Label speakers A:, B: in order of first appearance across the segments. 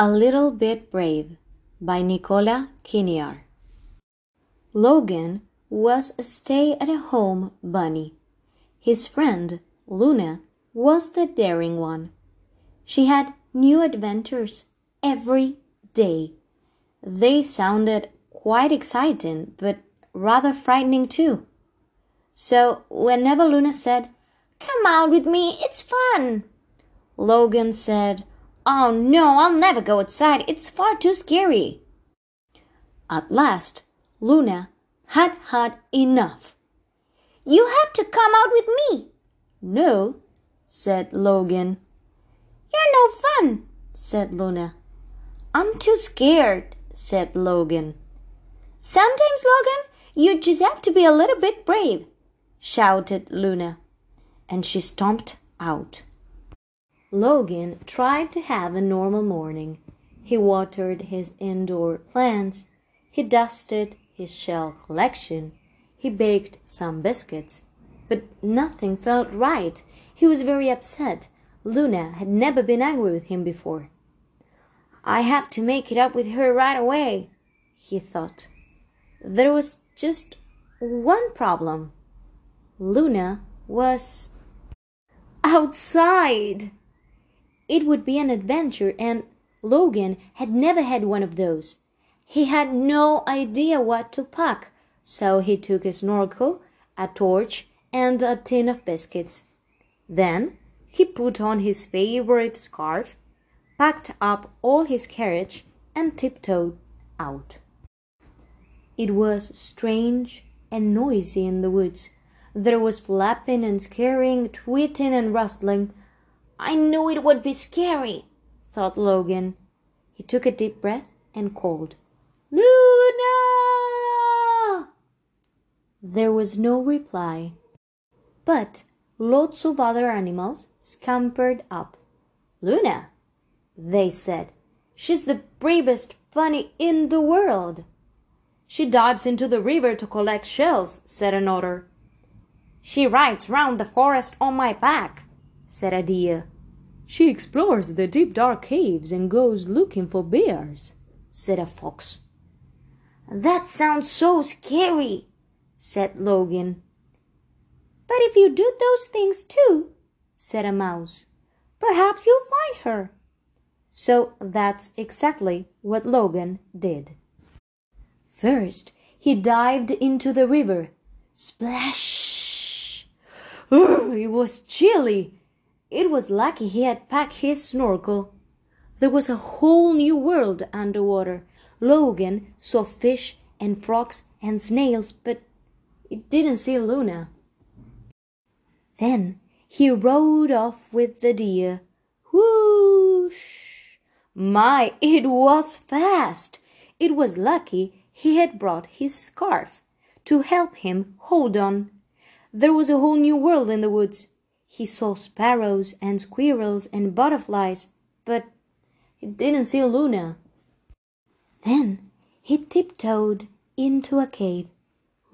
A: A Little Bit Brave by Nicola Kinnear. Logan was a stay at home bunny. His friend, Luna, was the daring one. She had new adventures every day. They sounded quite exciting, but rather frightening too. So whenever Luna said, Come out with me, it's fun, Logan said, Oh no, I'll never go outside. It's far too scary. At last, Luna had had enough. You have to come out with me. No, said Logan. You're no fun, said Luna. I'm too scared, said Logan. Sometimes, Logan, you just have to be a little bit brave, shouted Luna. And she stomped out. Logan tried to have a normal morning. He watered his indoor plants. He dusted his shell collection. He baked some biscuits. But nothing felt right. He was very upset. Luna had never been angry with him before. I have to make it up with her right away, he thought. There was just one problem. Luna was outside. It would be an adventure, and Logan had never had one of those. He had no idea what to pack, so he took a snorkel, a torch, and a tin of biscuits. Then he put on his favorite scarf, packed up all his carriage, and tiptoed out. It was strange and noisy in the woods. There was flapping and scurrying, tweeting and rustling. I knew it would be scary, thought Logan. He took a deep breath and called, Luna! There was no reply, but lots of other animals scampered up. Luna, they said, she's the bravest bunny in the world. She dives into the river to collect shells, said another. She rides round the forest on my back, said a deer. She explores the deep dark caves and goes looking for bears, said a fox. That sounds so scary, said Logan. But if you do those things too, said a mouse, perhaps you'll find her. So that's exactly what Logan did. First, he dived into the river. Splash! Urgh, it was chilly. It was lucky he had packed his snorkel. There was a whole new world underwater. Logan saw fish and frogs and snails, but he didn't see Luna. Then he rode off with the deer. Whoosh! My, it was fast! It was lucky he had brought his scarf to help him hold on. There was a whole new world in the woods. He saw sparrows and squirrels and butterflies, but he didn't see Luna. Then he tiptoed into a cave.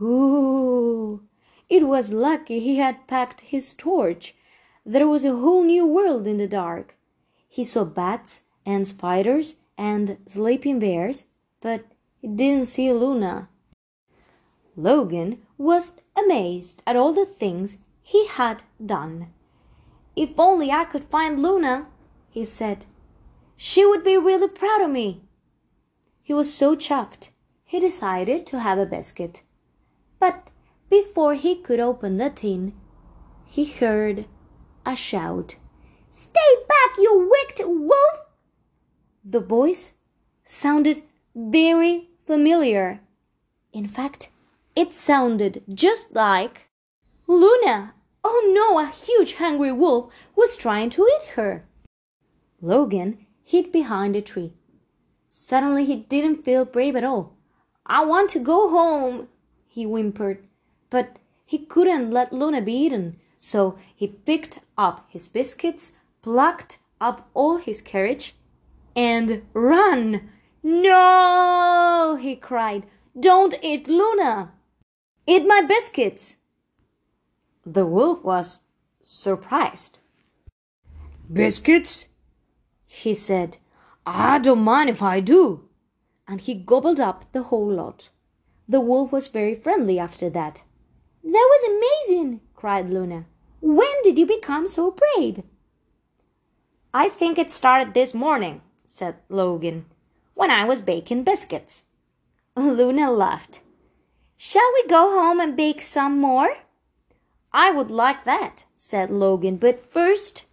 A: Ooh! It was lucky he had packed his torch. There was a whole new world in the dark. He saw bats and spiders and sleeping bears, but he didn't see Luna. Logan was amazed at all the things he had done. If only I could find Luna, he said. She would be really proud of me. He was so chuffed, he decided to have a biscuit. But before he could open the tin, he heard a shout. Stay back, you wicked wolf! The voice sounded very familiar. In fact, it sounded just like Luna. Oh no, a huge hungry wolf was trying to eat her. Logan hid behind a tree. Suddenly he didn't feel brave at all. I want to go home, he whimpered. But he couldn't let Luna be eaten, so he picked up his biscuits, plucked up all his courage, and ran. No, he cried. Don't eat Luna. Eat my biscuits. The wolf was surprised. Biscuits? he said. I don't mind if I do. And he gobbled up the whole lot. The wolf was very friendly after that. That was amazing, cried Luna. When did you become so brave? I think it started this morning, said Logan, when I was baking biscuits. Luna laughed. Shall we go home and bake some more? I would like that, said Logan, but first,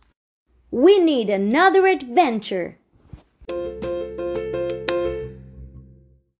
A: we need another adventure.